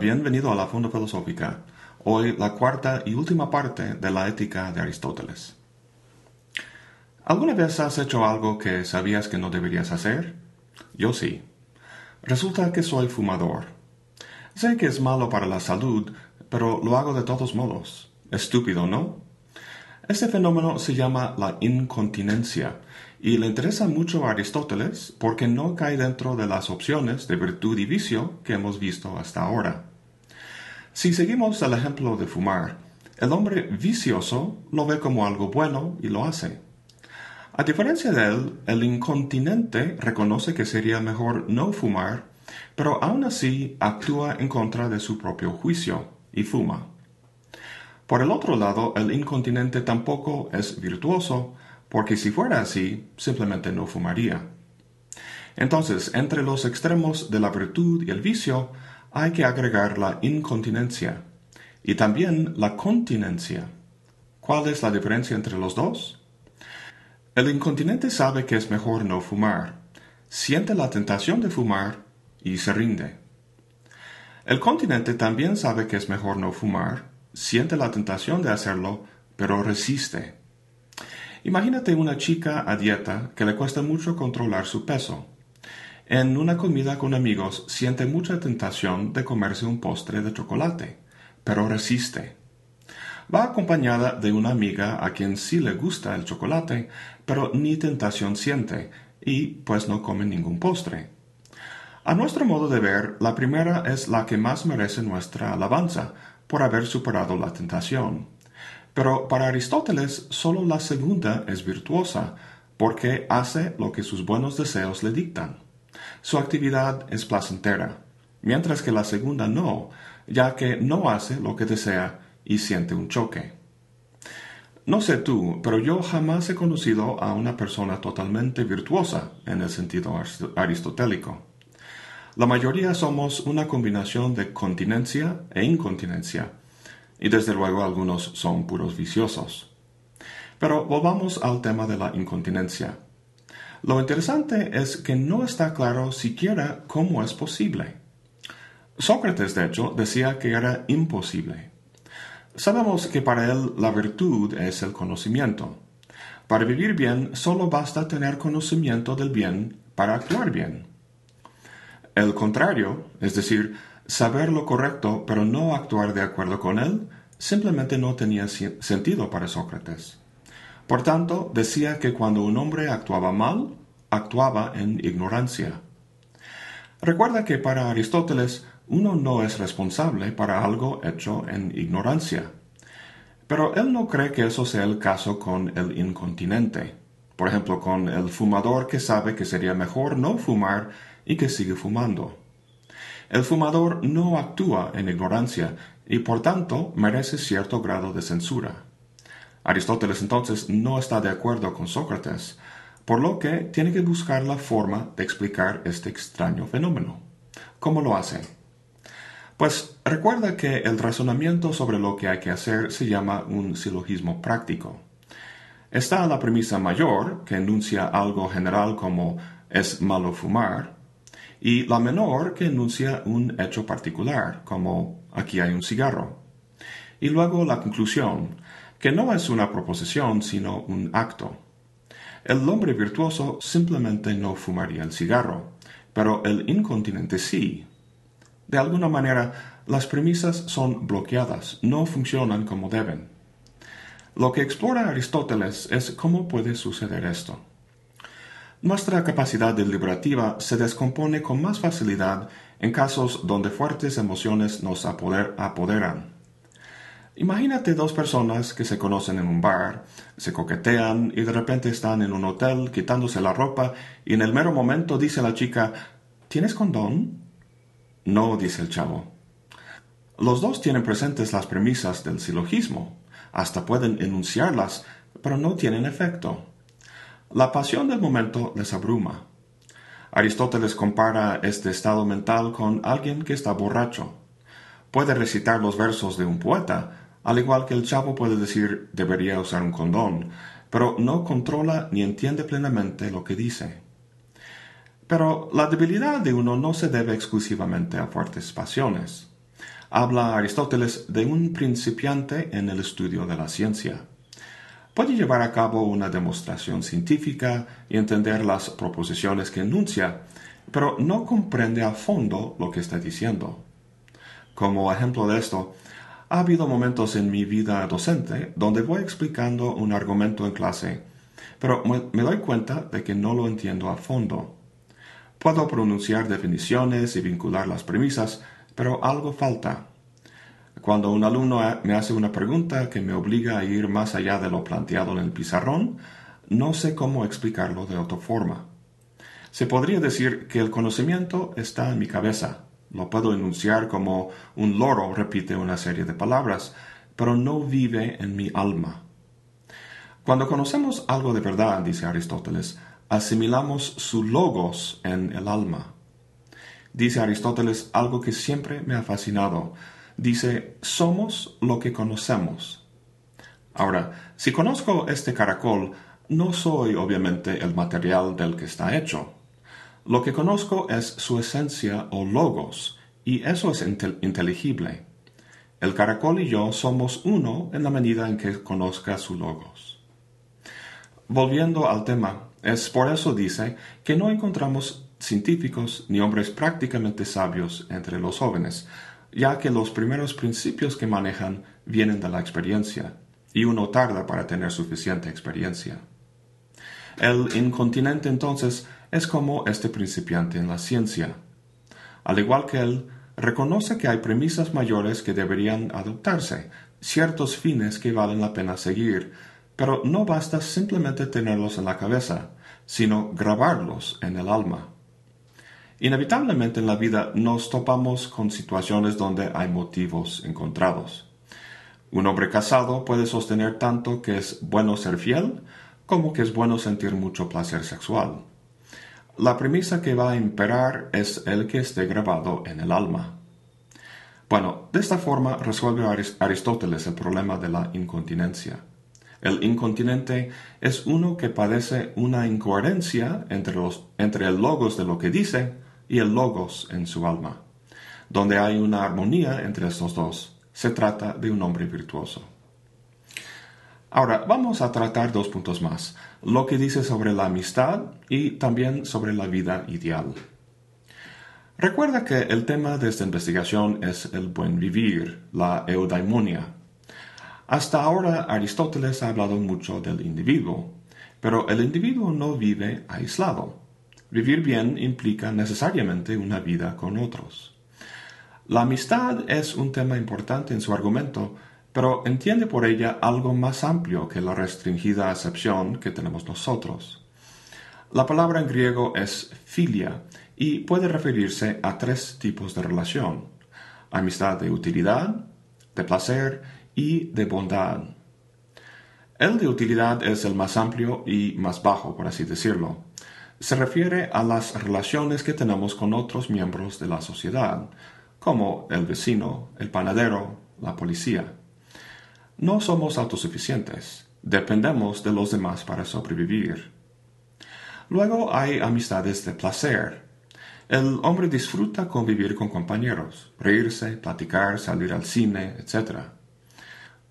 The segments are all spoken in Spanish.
bienvenido a la Fonda Filosófica. Hoy la cuarta y última parte de la ética de Aristóteles. ¿Alguna vez has hecho algo que sabías que no deberías hacer? Yo sí. Resulta que soy fumador. Sé que es malo para la salud, pero lo hago de todos modos. Estúpido, ¿no? Este fenómeno se llama la incontinencia y le interesa mucho a Aristóteles porque no cae dentro de las opciones de virtud y vicio que hemos visto hasta ahora. Si seguimos el ejemplo de fumar, el hombre vicioso lo ve como algo bueno y lo hace. A diferencia de él, el incontinente reconoce que sería mejor no fumar, pero aún así actúa en contra de su propio juicio y fuma. Por el otro lado, el incontinente tampoco es virtuoso, porque si fuera así, simplemente no fumaría. Entonces, entre los extremos de la virtud y el vicio, hay que agregar la incontinencia y también la continencia. ¿Cuál es la diferencia entre los dos? El incontinente sabe que es mejor no fumar, siente la tentación de fumar y se rinde. El continente también sabe que es mejor no fumar, siente la tentación de hacerlo, pero resiste. Imagínate una chica a dieta que le cuesta mucho controlar su peso. En una comida con amigos siente mucha tentación de comerse un postre de chocolate, pero resiste. Va acompañada de una amiga a quien sí le gusta el chocolate, pero ni tentación siente, y pues no come ningún postre. A nuestro modo de ver, la primera es la que más merece nuestra alabanza, por haber superado la tentación. Pero para Aristóteles solo la segunda es virtuosa, porque hace lo que sus buenos deseos le dictan. Su actividad es placentera, mientras que la segunda no, ya que no hace lo que desea y siente un choque. No sé tú, pero yo jamás he conocido a una persona totalmente virtuosa en el sentido aristotélico. La mayoría somos una combinación de continencia e incontinencia, y desde luego algunos son puros viciosos. Pero volvamos al tema de la incontinencia. Lo interesante es que no está claro siquiera cómo es posible. Sócrates, de hecho, decía que era imposible. Sabemos que para él la virtud es el conocimiento. Para vivir bien solo basta tener conocimiento del bien para actuar bien. El contrario, es decir, saber lo correcto pero no actuar de acuerdo con él, simplemente no tenía sentido para Sócrates. Por tanto, decía que cuando un hombre actuaba mal, actuaba en ignorancia. Recuerda que para Aristóteles uno no es responsable para algo hecho en ignorancia. Pero él no cree que eso sea el caso con el incontinente. Por ejemplo, con el fumador que sabe que sería mejor no fumar y que sigue fumando. El fumador no actúa en ignorancia y por tanto merece cierto grado de censura. Aristóteles entonces no está de acuerdo con Sócrates, por lo que tiene que buscar la forma de explicar este extraño fenómeno. ¿Cómo lo hace? Pues recuerda que el razonamiento sobre lo que hay que hacer se llama un silogismo práctico. Está la premisa mayor, que enuncia algo general como es malo fumar, y la menor que enuncia un hecho particular, como aquí hay un cigarro. Y luego la conclusión, que no es una proposición sino un acto. El hombre virtuoso simplemente no fumaría el cigarro, pero el incontinente sí. De alguna manera, las premisas son bloqueadas, no funcionan como deben. Lo que explora Aristóteles es cómo puede suceder esto. Nuestra capacidad deliberativa se descompone con más facilidad en casos donde fuertes emociones nos apoderan. Imagínate dos personas que se conocen en un bar, se coquetean y de repente están en un hotel quitándose la ropa y en el mero momento dice la chica ¿Tienes condón? No, dice el chavo. Los dos tienen presentes las premisas del silogismo, hasta pueden enunciarlas, pero no tienen efecto. La pasión del momento les abruma. Aristóteles compara este estado mental con alguien que está borracho. Puede recitar los versos de un poeta, al igual que el chavo puede decir debería usar un condón, pero no controla ni entiende plenamente lo que dice. Pero la debilidad de uno no se debe exclusivamente a fuertes pasiones. habla Aristóteles de un principiante en el estudio de la ciencia. Puede llevar a cabo una demostración científica y entender las proposiciones que enuncia, pero no comprende a fondo lo que está diciendo. Como ejemplo de esto, ha habido momentos en mi vida docente donde voy explicando un argumento en clase, pero me doy cuenta de que no lo entiendo a fondo. Puedo pronunciar definiciones y vincular las premisas, pero algo falta. Cuando un alumno me hace una pregunta que me obliga a ir más allá de lo planteado en el pizarrón, no sé cómo explicarlo de otra forma. Se podría decir que el conocimiento está en mi cabeza. Lo puedo enunciar como un loro repite una serie de palabras, pero no vive en mi alma. Cuando conocemos algo de verdad, dice Aristóteles, asimilamos su logos en el alma. Dice Aristóteles algo que siempre me ha fascinado. Dice, somos lo que conocemos. Ahora, si conozco este caracol, no soy obviamente el material del que está hecho. Lo que conozco es su esencia o logos, y eso es inteligible. El caracol y yo somos uno en la medida en que conozca su logos. Volviendo al tema, es por eso dice que no encontramos científicos ni hombres prácticamente sabios entre los jóvenes, ya que los primeros principios que manejan vienen de la experiencia, y uno tarda para tener suficiente experiencia. El incontinente entonces es como este principiante en la ciencia. Al igual que él, reconoce que hay premisas mayores que deberían adoptarse, ciertos fines que valen la pena seguir, pero no basta simplemente tenerlos en la cabeza, sino grabarlos en el alma. Inevitablemente en la vida nos topamos con situaciones donde hay motivos encontrados. Un hombre casado puede sostener tanto que es bueno ser fiel como que es bueno sentir mucho placer sexual. La premisa que va a imperar es el que esté grabado en el alma. Bueno, de esta forma resuelve Aristóteles el problema de la incontinencia. El incontinente es uno que padece una incoherencia entre, los, entre el logos de lo que dice y el logos en su alma. Donde hay una armonía entre estos dos, se trata de un hombre virtuoso. Ahora, vamos a tratar dos puntos más, lo que dice sobre la amistad y también sobre la vida ideal. Recuerda que el tema de esta investigación es el buen vivir, la eudaimonia. Hasta ahora Aristóteles ha hablado mucho del individuo, pero el individuo no vive aislado. Vivir bien implica necesariamente una vida con otros. La amistad es un tema importante en su argumento, pero entiende por ella algo más amplio que la restringida acepción que tenemos nosotros. La palabra en griego es filia y puede referirse a tres tipos de relación. Amistad de utilidad, de placer y de bondad. El de utilidad es el más amplio y más bajo, por así decirlo se refiere a las relaciones que tenemos con otros miembros de la sociedad, como el vecino, el panadero, la policía. No somos autosuficientes, dependemos de los demás para sobrevivir. Luego hay amistades de placer. El hombre disfruta convivir con compañeros, reírse, platicar, salir al cine, etc.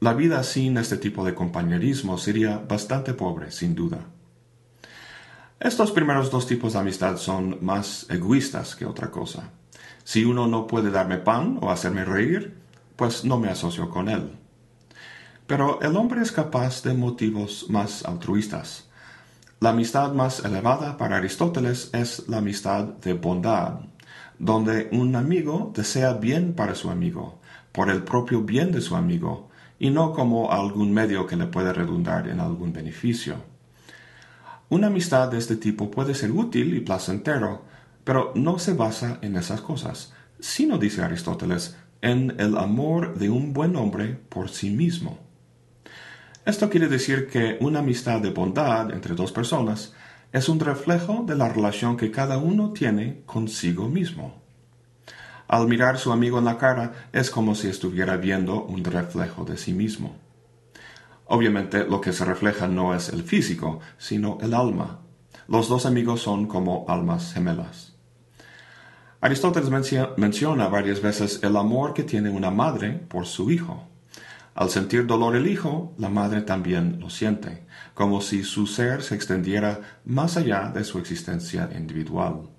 La vida sin este tipo de compañerismo sería bastante pobre, sin duda. Estos primeros dos tipos de amistad son más egoístas que otra cosa. Si uno no puede darme pan o hacerme reír, pues no me asocio con él. Pero el hombre es capaz de motivos más altruistas. La amistad más elevada para Aristóteles es la amistad de bondad, donde un amigo desea bien para su amigo, por el propio bien de su amigo, y no como algún medio que le puede redundar en algún beneficio. Una amistad de este tipo puede ser útil y placentero, pero no se basa en esas cosas, sino, dice Aristóteles, en el amor de un buen hombre por sí mismo. Esto quiere decir que una amistad de bondad entre dos personas es un reflejo de la relación que cada uno tiene consigo mismo. Al mirar a su amigo en la cara es como si estuviera viendo un reflejo de sí mismo. Obviamente lo que se refleja no es el físico, sino el alma. Los dos amigos son como almas gemelas. Aristóteles menciona varias veces el amor que tiene una madre por su hijo. Al sentir dolor el hijo, la madre también lo siente, como si su ser se extendiera más allá de su existencia individual.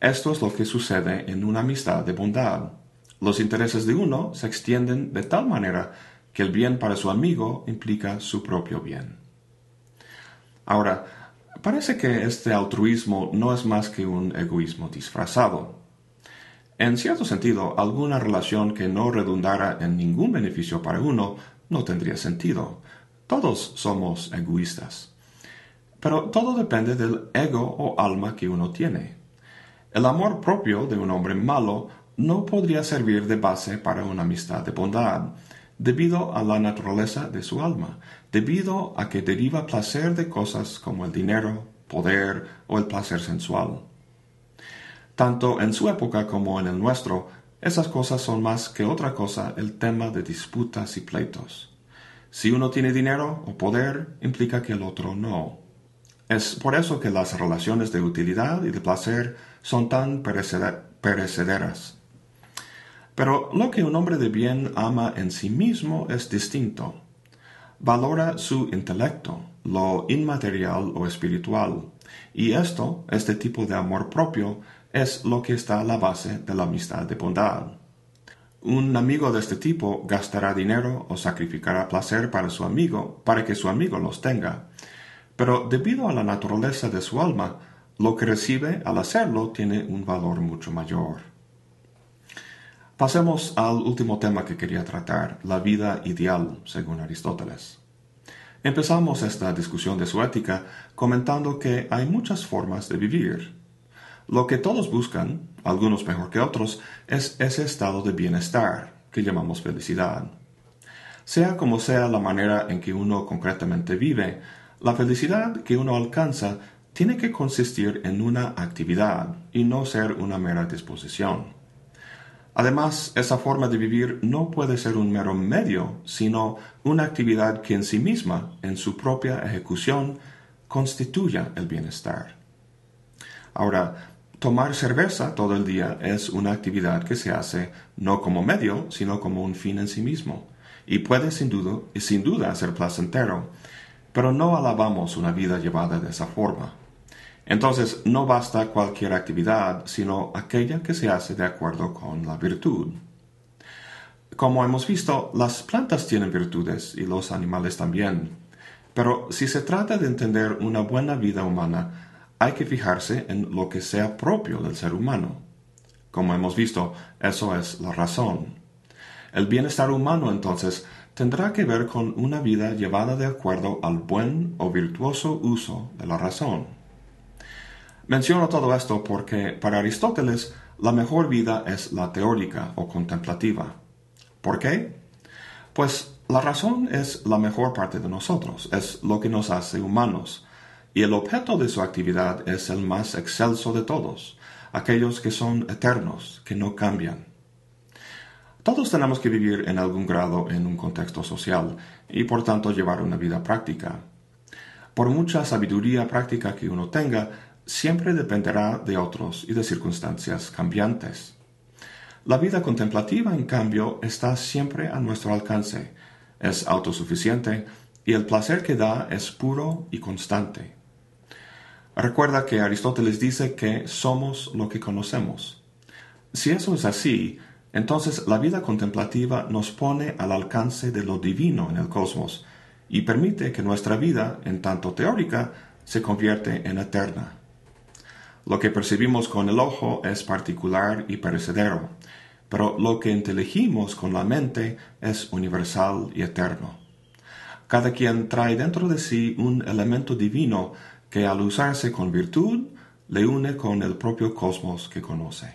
Esto es lo que sucede en una amistad de bondad. Los intereses de uno se extienden de tal manera el bien para su amigo implica su propio bien. Ahora, parece que este altruismo no es más que un egoísmo disfrazado. En cierto sentido, alguna relación que no redundara en ningún beneficio para uno no tendría sentido. Todos somos egoístas. Pero todo depende del ego o alma que uno tiene. El amor propio de un hombre malo no podría servir de base para una amistad de bondad, debido a la naturaleza de su alma, debido a que deriva placer de cosas como el dinero, poder o el placer sensual. Tanto en su época como en el nuestro, esas cosas son más que otra cosa el tema de disputas y pleitos. Si uno tiene dinero o poder, implica que el otro no. Es por eso que las relaciones de utilidad y de placer son tan perecederas. Pero lo que un hombre de bien ama en sí mismo es distinto. Valora su intelecto, lo inmaterial o espiritual, y esto, este tipo de amor propio, es lo que está a la base de la amistad de bondad. Un amigo de este tipo gastará dinero o sacrificará placer para su amigo para que su amigo los tenga. Pero debido a la naturaleza de su alma, lo que recibe al hacerlo tiene un valor mucho mayor. Pasemos al último tema que quería tratar, la vida ideal, según Aristóteles. Empezamos esta discusión de su ética comentando que hay muchas formas de vivir, lo que todos buscan, algunos mejor que otros, es ese estado de bienestar que llamamos felicidad. Sea como sea la manera en que uno concretamente vive, la felicidad que uno alcanza tiene que consistir en una actividad y no ser una mera disposición. Además, esa forma de vivir no puede ser un mero medio, sino una actividad que en sí misma, en su propia ejecución, constituya el bienestar. Ahora, Tomar cerveza todo el día es una actividad que se hace no como medio, sino como un fin en sí mismo, y puede sin duda, sin duda ser placentero, pero no alabamos una vida llevada de esa forma. Entonces no basta cualquier actividad, sino aquella que se hace de acuerdo con la virtud. Como hemos visto, las plantas tienen virtudes y los animales también. Pero si se trata de entender una buena vida humana, hay que fijarse en lo que sea propio del ser humano. Como hemos visto, eso es la razón. El bienestar humano, entonces, tendrá que ver con una vida llevada de acuerdo al buen o virtuoso uso de la razón. Menciono todo esto porque para Aristóteles la mejor vida es la teórica o contemplativa. ¿Por qué? Pues la razón es la mejor parte de nosotros, es lo que nos hace humanos, y el objeto de su actividad es el más excelso de todos, aquellos que son eternos, que no cambian. Todos tenemos que vivir en algún grado en un contexto social y por tanto llevar una vida práctica. Por mucha sabiduría práctica que uno tenga, siempre dependerá de otros y de circunstancias cambiantes. La vida contemplativa, en cambio, está siempre a nuestro alcance, es autosuficiente y el placer que da es puro y constante. Recuerda que Aristóteles dice que somos lo que conocemos. Si eso es así, entonces la vida contemplativa nos pone al alcance de lo divino en el cosmos y permite que nuestra vida, en tanto teórica, se convierte en eterna. Lo que percibimos con el ojo es particular y perecedero, pero lo que inteligimos con la mente es universal y eterno. Cada quien trae dentro de sí un elemento divino que al usarse con virtud le une con el propio cosmos que conoce.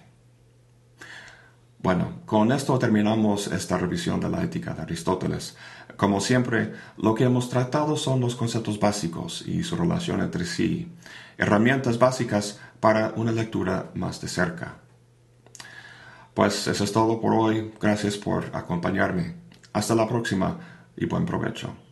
Bueno, con esto terminamos esta revisión de la ética de Aristóteles. Como siempre, lo que hemos tratado son los conceptos básicos y su relación entre sí, herramientas básicas para una lectura más de cerca. Pues eso es todo por hoy. Gracias por acompañarme. Hasta la próxima y buen provecho.